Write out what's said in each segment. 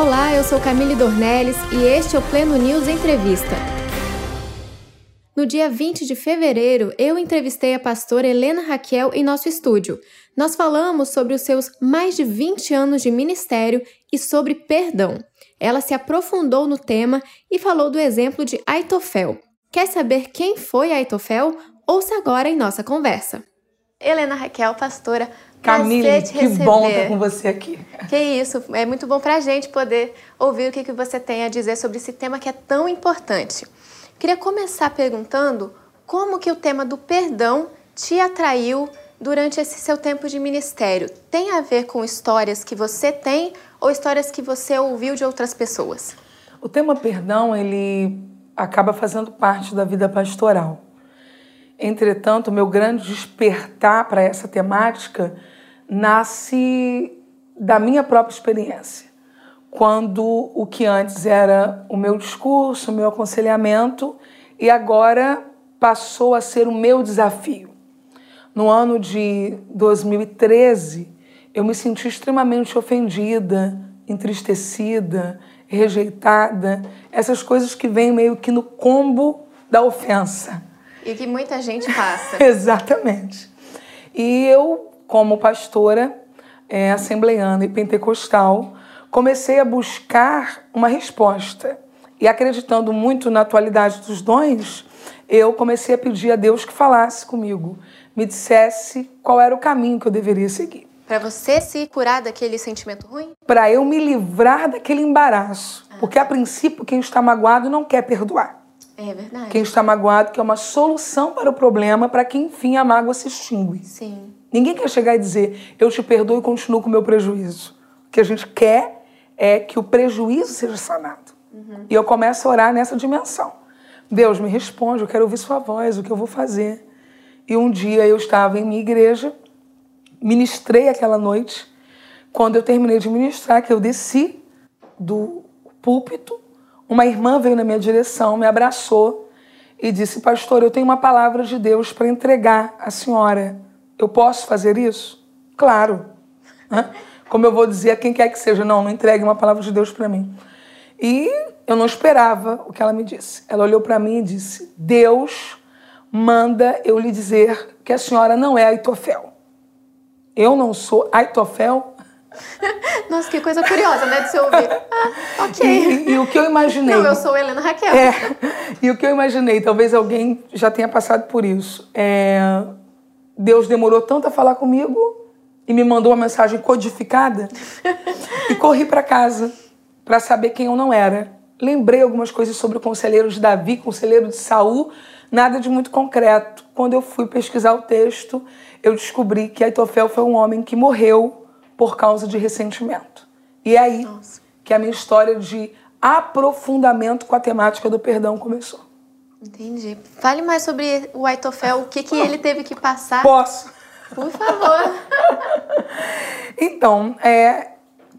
Olá, eu sou Camille Dornelles e este é o Pleno News Entrevista. No dia 20 de fevereiro, eu entrevistei a pastora Helena Raquel em nosso estúdio. Nós falamos sobre os seus mais de 20 anos de ministério e sobre perdão. Ela se aprofundou no tema e falou do exemplo de Aitofel. Quer saber quem foi Aitofel? Ouça agora em nossa conversa. Helena Raquel, pastora, Camille, que bom estar com você aqui. Que isso, é muito bom para a gente poder ouvir o que, que você tem a dizer sobre esse tema que é tão importante. Queria começar perguntando como que o tema do perdão te atraiu durante esse seu tempo de ministério. Tem a ver com histórias que você tem ou histórias que você ouviu de outras pessoas? O tema perdão, ele acaba fazendo parte da vida pastoral. Entretanto, meu grande despertar para essa temática nasce da minha própria experiência. Quando o que antes era o meu discurso, o meu aconselhamento, e agora passou a ser o meu desafio. No ano de 2013, eu me senti extremamente ofendida, entristecida, rejeitada, essas coisas que vêm meio que no combo da ofensa. E que muita gente passa. Exatamente. E eu, como pastora é, assembleiana e pentecostal, comecei a buscar uma resposta. E acreditando muito na atualidade dos dons, eu comecei a pedir a Deus que falasse comigo, me dissesse qual era o caminho que eu deveria seguir. Para você se curar daquele sentimento ruim? Para eu me livrar daquele embaraço. Ah. Porque, a princípio, quem está magoado não quer perdoar. É verdade. Quem está magoado quer uma solução para o problema para que, enfim, a mágoa se extingue. Sim. Ninguém quer chegar e dizer, eu te perdoo e continuo com o meu prejuízo. O que a gente quer é que o prejuízo seja sanado. Uhum. E eu começo a orar nessa dimensão. Deus me responde, eu quero ouvir sua voz, o que eu vou fazer. E um dia eu estava em minha igreja, ministrei aquela noite. Quando eu terminei de ministrar, que eu desci do púlpito, uma irmã veio na minha direção, me abraçou e disse: Pastor, eu tenho uma palavra de Deus para entregar à senhora. Eu posso fazer isso? Claro. Como eu vou dizer a quem quer que seja, não, não entregue uma palavra de Deus para mim. E eu não esperava o que ela me disse. Ela olhou para mim e disse: Deus manda eu lhe dizer que a senhora não é Aitofel. Eu não sou Aitofel, Nossa, que coisa curiosa, né, de se ouvir. Ah, ok. E, e, o que eu imaginei. Não, eu sou Helena Raquel. É, e o que eu imaginei, talvez alguém já tenha passado por isso. É, Deus demorou tanto a falar comigo e me mandou uma mensagem codificada e corri para casa para saber quem eu não era. Lembrei algumas coisas sobre o conselheiro de Davi, conselheiro de Saul, nada de muito concreto. Quando eu fui pesquisar o texto, eu descobri que Aitofel foi um homem que morreu por causa de ressentimento. E é aí Nossa. que a minha história de aprofundamento com a temática do perdão começou. Entendi. Fale mais sobre o Aitofel, o que, que ele teve que passar. Posso? Por favor. então, é,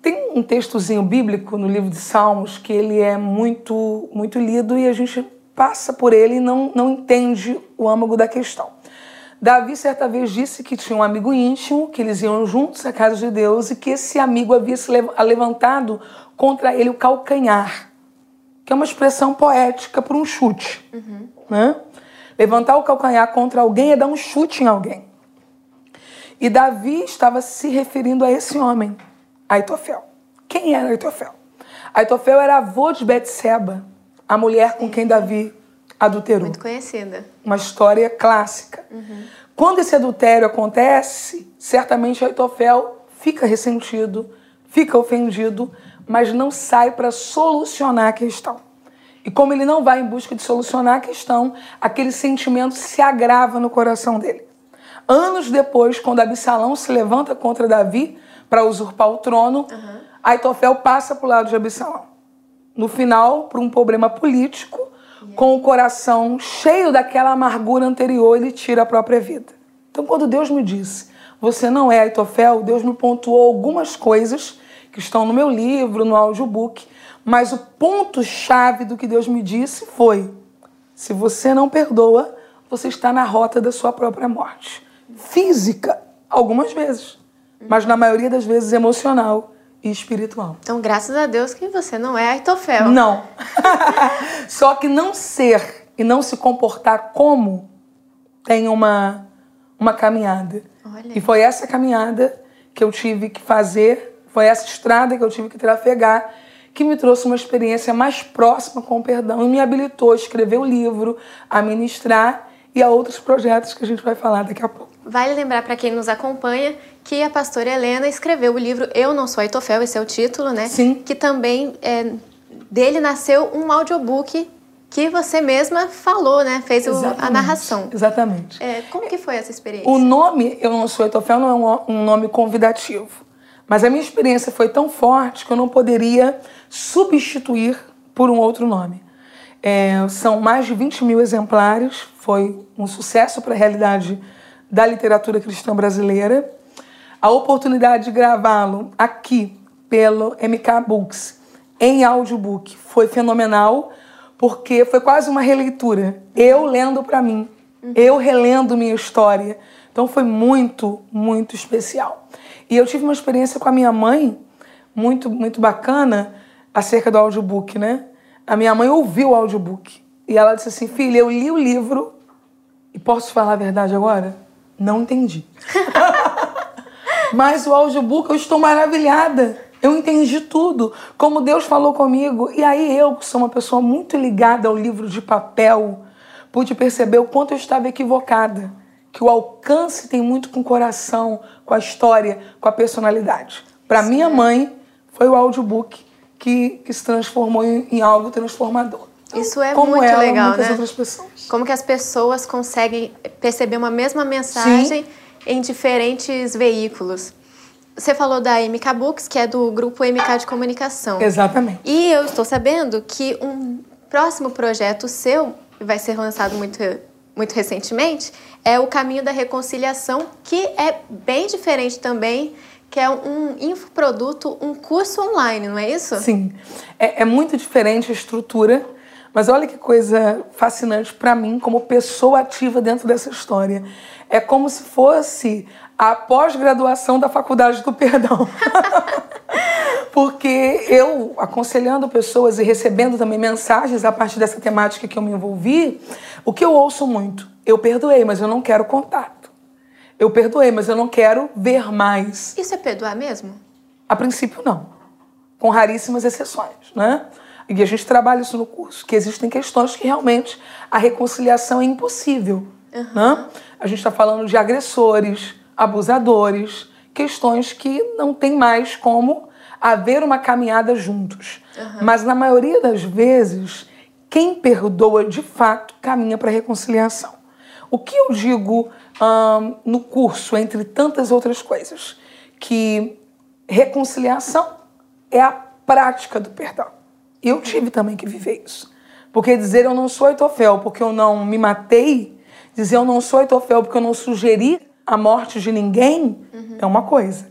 tem um textozinho bíblico no livro de Salmos que ele é muito, muito lido e a gente passa por ele e não, não entende o âmago da questão. Davi certa vez disse que tinha um amigo íntimo, que eles iam juntos à casa de Deus e que esse amigo havia se levantado contra ele o calcanhar, que é uma expressão poética para um chute. Uhum. Né? Levantar o calcanhar contra alguém é dar um chute em alguém. E Davi estava se referindo a esse homem, Aitofel. Quem era Aitofel? Aitofel era avô de Betseba, a mulher com quem Davi adulterou. Muito conhecida. Uma história clássica. Uhum. Quando esse adultério acontece, certamente Aitofel fica ressentido, fica ofendido, mas não sai para solucionar a questão. E como ele não vai em busca de solucionar a questão, aquele sentimento se agrava no coração dele. Anos depois, quando Absalão se levanta contra Davi para usurpar o trono, uhum. Aitofel passa para o lado de Absalão. No final, por um problema político, com o coração cheio daquela amargura anterior, ele tira a própria vida. Então, quando Deus me disse, você não é Aitofel, Deus me pontuou algumas coisas que estão no meu livro, no audiobook, mas o ponto-chave do que Deus me disse foi: se você não perdoa, você está na rota da sua própria morte. Física, algumas vezes, mas na maioria das vezes emocional e espiritual. Então, graças a Deus que você não é Aitofel. Não. Só que não ser e não se comportar como tem uma, uma caminhada. Olha. E foi essa caminhada que eu tive que fazer, foi essa estrada que eu tive que trafegar, que me trouxe uma experiência mais próxima com o perdão e me habilitou a escrever o livro, a ministrar e a outros projetos que a gente vai falar daqui a pouco. Vale lembrar para quem nos acompanha que a pastora Helena escreveu o livro Eu Não Sou Aitofel, esse é o título, né? Sim. Que também é, dele nasceu um audiobook que você mesma falou, né? Fez o, a narração. Exatamente. É, como que foi essa experiência? O nome Eu Não Sou Etofel não é um, um nome convidativo. Mas a minha experiência foi tão forte que eu não poderia substituir por um outro nome. É, são mais de 20 mil exemplares, foi um sucesso para a realidade da literatura cristã brasileira. A oportunidade de gravá-lo aqui pelo MK Books em audiobook foi fenomenal, porque foi quase uma releitura. Eu lendo para mim, eu relendo minha história. Então foi muito, muito especial. E eu tive uma experiência com a minha mãe muito, muito bacana acerca do audiobook, né? A minha mãe ouviu o audiobook e ela disse assim: "Filha, eu li o livro e posso falar a verdade agora? Não entendi. Mas o audiobook eu estou maravilhada. Eu entendi tudo, como Deus falou comigo. E aí eu, que sou uma pessoa muito ligada ao livro de papel, pude perceber o quanto eu estava equivocada. Que o alcance tem muito com o coração, com a história, com a personalidade. Para minha mãe, foi o audiobook que, que se transformou em, em algo transformador. Isso é Como muito ela, legal, né? Como que as pessoas conseguem perceber uma mesma mensagem em diferentes veículos. Você falou da MK Books, que é do grupo MK de comunicação. Exatamente. E eu estou sabendo que um próximo projeto seu, vai ser lançado muito, muito recentemente, é o Caminho da Reconciliação, que é bem diferente também, que é um infoproduto, um curso online, não é isso? Sim. É, é muito diferente a estrutura, mas olha que coisa fascinante para mim, como pessoa ativa dentro dessa história. É como se fosse a pós-graduação da Faculdade do Perdão. Porque eu, aconselhando pessoas e recebendo também mensagens a partir dessa temática que eu me envolvi, o que eu ouço muito? Eu perdoei, mas eu não quero contato. Eu perdoei, mas eu não quero ver mais. Isso é perdoar mesmo? A princípio, não. Com raríssimas exceções, né? E a gente trabalha isso no curso, que existem questões que realmente a reconciliação é impossível. Né? A gente está falando de agressores, abusadores, questões que não tem mais como haver uma caminhada juntos. Mas na maioria das vezes, quem perdoa de fato caminha para a reconciliação. O que eu digo hum, no curso, entre tantas outras coisas, que reconciliação é a prática do perdão. Eu tive também que viver isso. Porque dizer eu não sou Aitofel porque eu não me matei, dizer eu não sou Aitofel porque eu não sugeri a morte de ninguém, é uma coisa.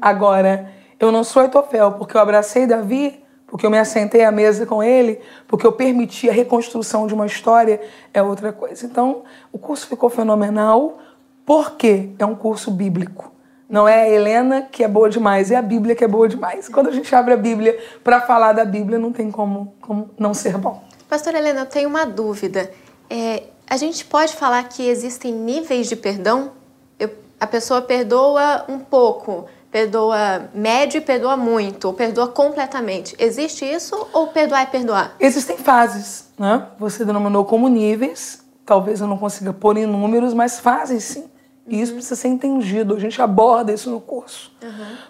Agora, eu não sou Aitofel porque eu abracei Davi, porque eu me assentei à mesa com ele, porque eu permiti a reconstrução de uma história, é outra coisa. Então, o curso ficou fenomenal porque é um curso bíblico. Não é a Helena que é boa demais, é a Bíblia que é boa demais. Quando a gente abre a Bíblia para falar da Bíblia, não tem como, como não ser bom. Pastora Helena, eu tenho uma dúvida. É, a gente pode falar que existem níveis de perdão? Eu- a pessoa perdoa um pouco, perdoa médio e perdoa muito, ou perdoa completamente. Existe isso ou perdoar é perdoar? Existem fases, né? Você denominou como níveis, talvez eu não consiga pôr em números, mas fases sim. E isso precisa ser entendido. A gente aborda isso no curso.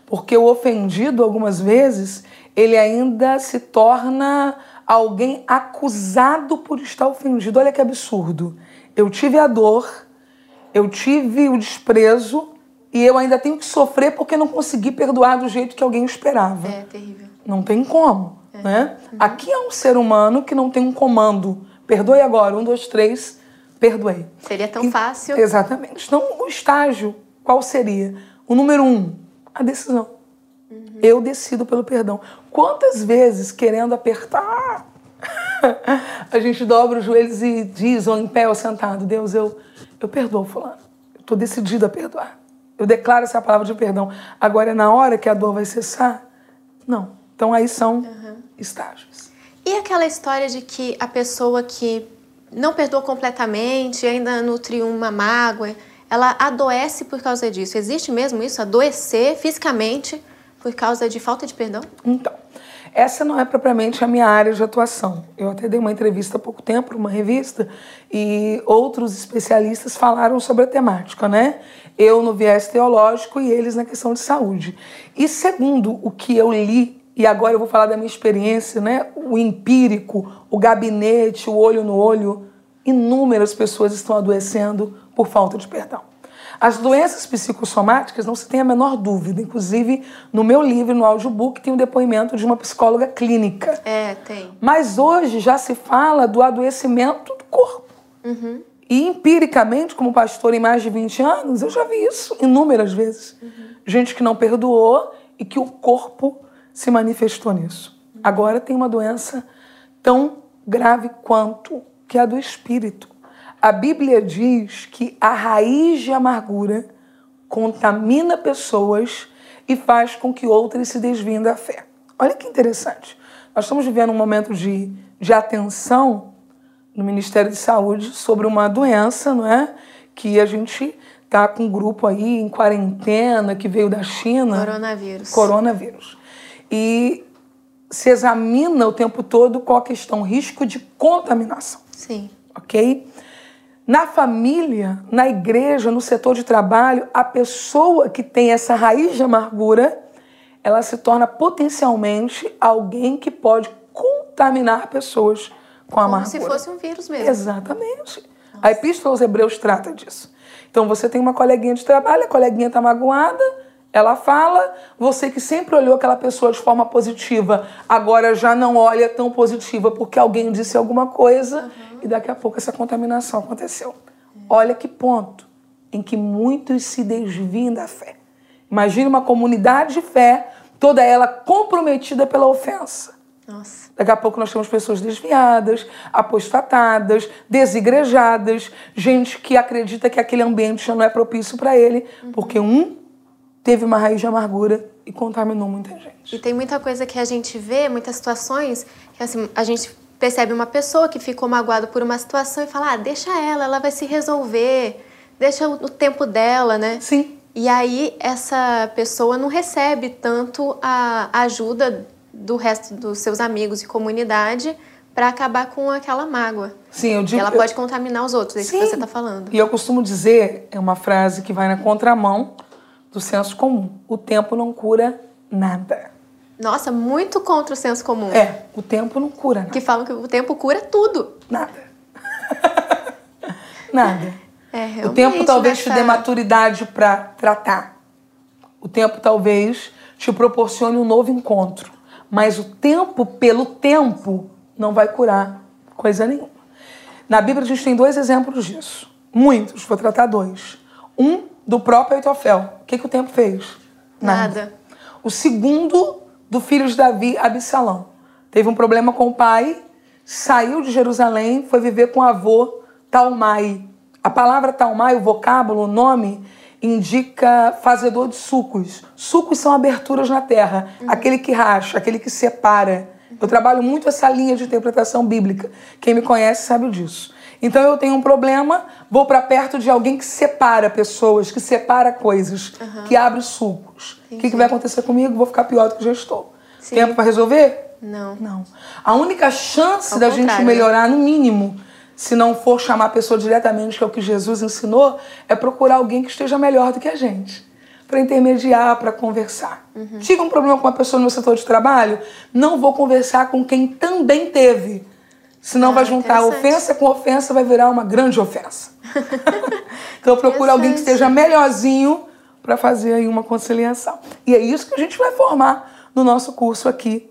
Porque o ofendido, algumas vezes, ele ainda se torna alguém acusado por estar ofendido. Olha que absurdo. Eu tive a dor, eu tive o desprezo e eu ainda tenho que sofrer porque não consegui perdoar do jeito que alguém esperava. É terrível. Não tem como, né? Aqui é um ser humano que não tem um comando. Perdoe agora, um, dois, três, perdoei. Seria tão E- fácil. Exatamente. Então, o estágio, qual seria? O número um, a decisão. Eu decido pelo perdão. Quantas vezes, querendo apertar, a gente dobra os joelhos e diz, ou em pé ou sentado, Deus, eu, eu perdoo fulano. Eu estou decidido a perdoar. Eu declaro essa palavra de perdão. Agora é na hora que a dor vai cessar, Não. Então aí são uhum. estágios. E aquela história de que a pessoa que não perdoa completamente, ainda nutre uma mágoa, ela adoece por causa disso. Existe mesmo isso? Adoecer fisicamente por causa de falta de perdão? Então, essa não é propriamente a minha área de atuação. Eu até dei uma entrevista há pouco tempo para uma revista e outros especialistas falaram sobre a temática, né? Eu no viés teológico e eles na questão de saúde. E segundo o que eu li, e agora eu vou falar da minha experiência, né? O empírico, o gabinete, o olho no olho, inúmeras pessoas estão adoecendo por falta de perdão. As doenças psicossomáticas não se tem a menor dúvida. Inclusive, no meu livro, no audiobook, tem um depoimento de uma psicóloga clínica. É, tem. Mas hoje já se fala do adoecimento do corpo. Uhum. E empiricamente, como pastor em mais de 20 anos, eu já vi isso inúmeras vezes. Uhum. Gente que não perdoou e que o corpo se manifestou nisso. Agora tem uma doença tão grave quanto que a do espírito. A Bíblia diz que a raiz de amargura contamina pessoas e faz com que outras se desviem da fé. Olha que interessante. Nós estamos vivendo um momento de, de atenção no Ministério de Saúde sobre uma doença, não é? Que a gente está com um grupo aí em quarentena que veio da China. Coronavírus. Coronavírus. E se examina o tempo todo qual a questão, risco de contaminação. Sim. Ok? Na família, na igreja, no setor de trabalho, a pessoa que tem essa raiz de amargura, ela se torna potencialmente alguém que pode contaminar pessoas com Como amargura. Como se fosse um vírus mesmo. Exatamente. Nossa. A Epístola aos Hebreus trata disso. Então você tem uma coleguinha de trabalho, a coleguinha está magoada, ela fala, você que sempre olhou aquela pessoa de forma positiva, agora já não olha tão positiva porque alguém disse alguma coisa uhum. e daqui a pouco essa contaminação aconteceu. Olha que ponto em que muitos se desviam da fé. Imagine uma comunidade de fé, toda ela comprometida pela ofensa. Nossa. Daqui a pouco nós temos pessoas desviadas, apostatadas, desigrejadas, gente que acredita que aquele ambiente já não é propício para ele, uhum. porque um teve uma raiz de amargura e contaminou muita gente. E tem muita coisa que a gente vê, muitas situações, que assim, a gente percebe uma pessoa que ficou magoada por uma situação e fala: ah, deixa ela, ela vai se resolver, deixa o tempo dela, né? Sim. E aí essa pessoa não recebe tanto a ajuda do resto dos seus amigos e comunidade para acabar com aquela mágoa. Sim, eu digo. Ela pode contaminar os outros, é isso que você está falando. E eu costumo dizer, é uma frase que vai na contramão do senso comum. O tempo não cura nada. Nossa, muito contra o senso comum. É, o tempo não cura nada. Que falam que o tempo cura tudo. Nada. nada. É, o tempo talvez nessa... te dê maturidade para tratar. O tempo talvez te proporcione um novo encontro. Mas o tempo, pelo tempo, não vai curar coisa nenhuma. Na Bíblia a gente tem dois exemplos disso. Muitos, vou tratar dois. Um do próprio Aitofel. O que, que o tempo fez? Nada. Nada. O segundo do filho de Davi, Absalão. Teve um problema com o pai, saiu de Jerusalém, foi viver com o avô Talmai. A palavra Talmai, o vocábulo, o nome, indica fazedor de sucos. Sucos são aberturas na terra, uhum. aquele que racha, aquele que separa. Eu trabalho muito essa linha de interpretação bíblica. Quem me conhece sabe disso. Então eu tenho um problema, vou para perto de alguém que separa pessoas, que separa coisas, uhum. que abre sucos. O que, que, vai acontecer comigo? Vou ficar pior do que já estou. Sim. Tempo para resolver? Não. Não. A única chance Ao da gente né? melhorar, no mínimo, se não for chamar a pessoa diretamente, que é o que Jesus ensinou, é procurar alguém que esteja melhor do que a gente. Para intermediar, para conversar. Uhum. Tive um problema com uma pessoa no meu setor de trabalho, não vou conversar com quem também teve Senão ah, vai juntar ofensa com ofensa, vai virar uma grande ofensa. então procura alguém que esteja melhorzinho para fazer aí uma conciliação. E é isso que a gente vai formar no nosso curso aqui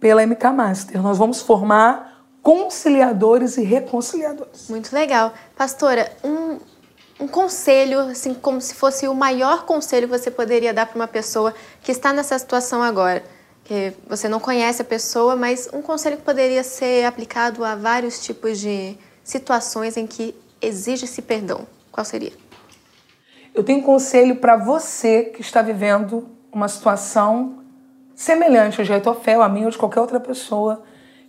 pela MK Master. Nós vamos formar conciliadores e reconciliadores. Muito legal. Pastora, um, um conselho, assim, como se fosse o maior conselho que você poderia dar para uma pessoa que está nessa situação agora que você não conhece a pessoa, mas um conselho que poderia ser aplicado a vários tipos de situações em que exige-se perdão. Qual seria? Eu tenho um conselho para você que está vivendo uma situação semelhante a de Aitofel, a mim ou de qualquer outra pessoa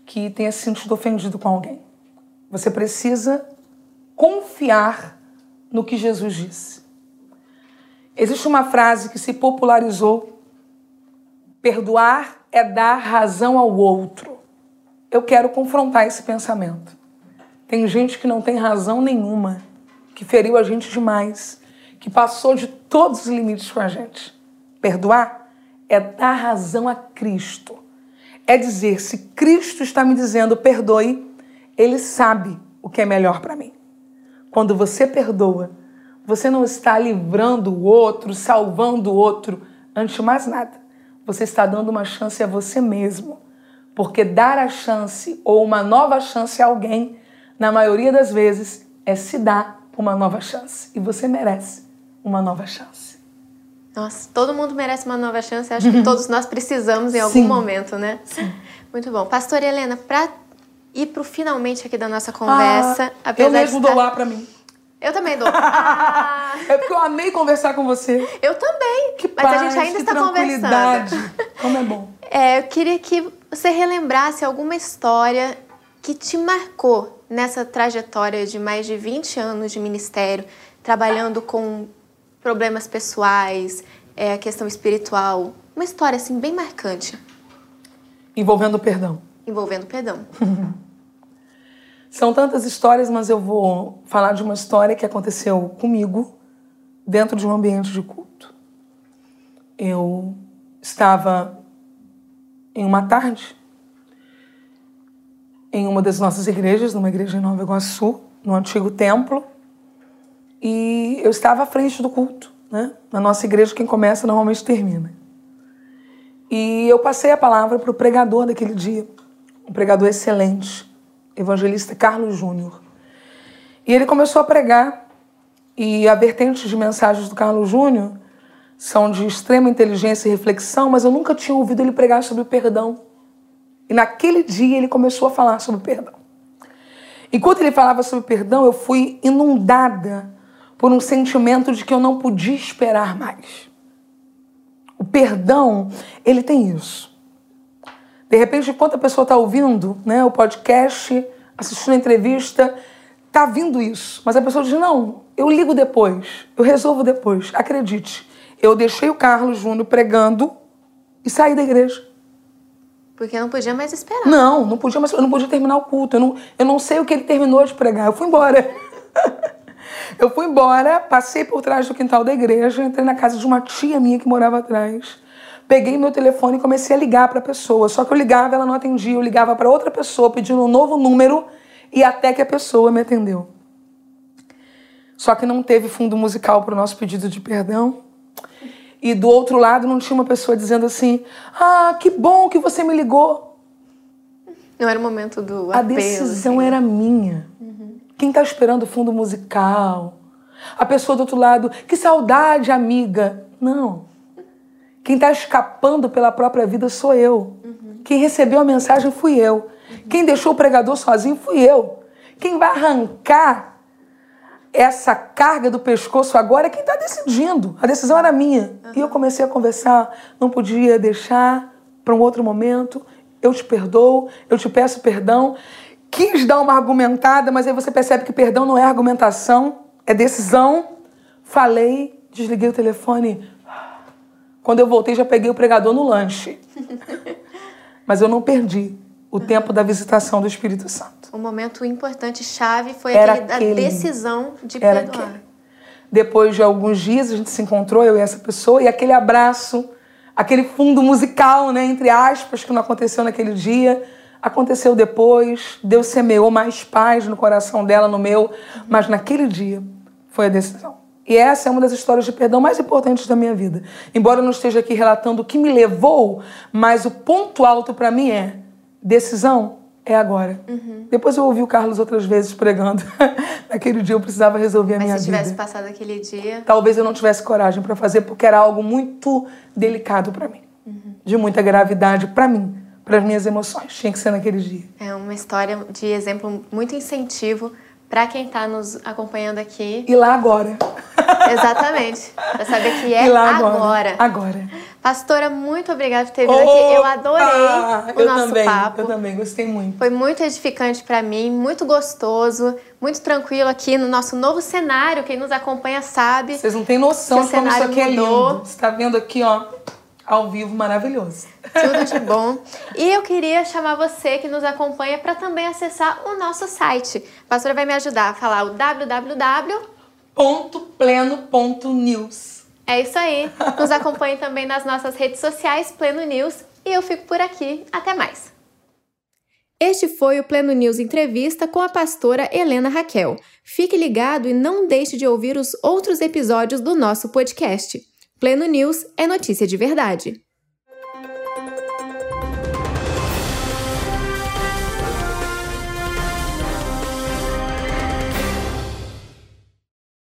que tenha se sentido ofendido com alguém. Você precisa confiar no que Jesus disse. Existe uma frase que se popularizou: perdoar é dar razão ao outro. Eu quero confrontar esse pensamento. Tem gente que não tem razão nenhuma, que feriu a gente demais, que passou de todos os limites com a gente. Perdoar é dar razão a Cristo. É dizer, se Cristo está me dizendo perdoe, ele sabe o que é melhor para mim. Quando você perdoa, você não está livrando o outro, salvando o outro. Antes de mais nada, você está dando uma chance a você mesmo. Porque dar a chance ou uma nova chance a alguém, na maioria das vezes, é se dar uma nova chance. E você merece uma nova chance. Nossa, todo mundo merece uma nova chance. Acho que todos nós precisamos em algum Sim. momento, né? Sim. Muito bom. Pastora Helena, para ir para o finalmente aqui da nossa conversa, ah, eu mesmo estar... dou lá para mim. Eu também dou. Ah. é porque eu amei conversar com você. Eu também. Que Mas paz, a gente ainda está conversando. Como é bom. É, eu queria que você relembrasse alguma história que te marcou nessa trajetória de mais de 20 anos de ministério, trabalhando com problemas pessoais, é, a questão espiritual. Uma história assim bem marcante. Envolvendo perdão. Envolvendo perdão. São tantas histórias, mas eu vou falar de uma história que aconteceu comigo dentro de um ambiente de culto. Eu estava em uma tarde em uma das nossas igrejas, numa igreja em Nova Iguaçu, no antigo templo, e eu estava à frente do culto, né? Na nossa igreja, quem começa normalmente termina. E eu passei a palavra para o pregador daquele dia, um pregador excelente, evangelista Carlos Júnior. E ele começou a pregar, e a vertente de mensagens do Carlos Júnior são de extrema inteligência e reflexão, mas eu nunca tinha ouvido ele pregar sobre perdão. E naquele dia ele começou a falar sobre perdão. Enquanto ele falava sobre perdão, eu fui inundada por um sentimento de que eu não podia esperar mais. O perdão, ele tem isso. De repente, enquanto a pessoa está ouvindo né, o podcast, assistindo a entrevista, está vindo isso. Mas a pessoa diz: não, eu ligo depois, eu resolvo depois. Acredite, eu deixei o Carlos Júnior pregando e saí da igreja. Porque não podia mais esperar. Não, não podia mais, eu não podia terminar o culto. Eu não, eu não sei o que ele terminou de pregar. Eu fui embora. eu fui embora, passei por trás do quintal da igreja, entrei na casa de uma tia minha que morava atrás peguei meu telefone e comecei a ligar para a pessoa. Só que eu ligava, ela não atendia, eu ligava para outra pessoa pedindo um novo número e até que a pessoa me atendeu. Só que não teve fundo musical para o nosso pedido de perdão. E do outro lado não tinha uma pessoa dizendo assim: Ah, que bom que você me ligou. Não era o momento do apelo, A decisão assim. era minha. Uhum. Quem está esperando o fundo musical? A pessoa do outro lado, que saudade, amiga. Não. Quem está escapando pela própria vida sou eu. Uhum. Quem recebeu a mensagem fui eu. Uhum. Quem deixou o pregador sozinho fui eu. Quem vai arrancar essa carga do pescoço agora é quem está decidindo. A decisão era minha. Uhum. E eu comecei a conversar. Não podia deixar para um outro momento. Eu te perdoo, eu te peço perdão. Quis dar uma argumentada, mas aí você percebe que perdão não é argumentação, é decisão. Falei, desliguei o telefone. Quando eu voltei, já peguei o pregador no lanche. Mas eu não perdi o tempo da visitação do Espírito Santo. O momento importante, chave, foi Era aquele, aquele, a decisão de Era perdoar. Aquele. Depois de alguns dias, a gente se encontrou, eu e essa pessoa, e aquele abraço, aquele fundo musical, né, entre aspas, que não aconteceu naquele dia, aconteceu depois. Deus semeou mais paz no coração dela, no meu, mas naquele dia foi a decisão. E essa é uma das histórias de perdão mais importantes da minha vida. Embora eu não esteja aqui relatando o que me levou, mas o ponto alto para mim é decisão é agora. Uhum. Depois eu ouvi o Carlos outras vezes pregando. Naquele dia eu precisava resolver a Mas minha vida. se tivesse vida. passado aquele dia. Talvez eu não tivesse coragem para fazer, porque era algo muito delicado para mim. Uhum. De muita gravidade para mim, para as minhas emoções. Tinha que ser naquele dia. É uma história de exemplo muito incentivo para quem está nos acompanhando aqui. E lá agora. Exatamente. Para saber que é agora. agora. Agora. Pastora, muito obrigada por ter vindo Opa! aqui. Eu adorei o eu nosso também, papo. Eu também, gostei muito. Foi muito edificante para mim, muito gostoso, muito tranquilo aqui no nosso novo cenário. Quem nos acompanha sabe. Vocês não têm noção de como isso aqui mudou. é lindo. Você está vendo aqui, ó, ao vivo, maravilhoso. Tudo de bom. E eu queria chamar você que nos acompanha para também acessar o nosso site. A pastora vai me ajudar a falar o www.pleno.news. É isso aí. Nos acompanhe também nas nossas redes sociais, Pleno News. E eu fico por aqui. Até mais. Este foi o Pleno News Entrevista com a pastora Helena Raquel. Fique ligado e não deixe de ouvir os outros episódios do nosso podcast. Pleno News é notícia de verdade.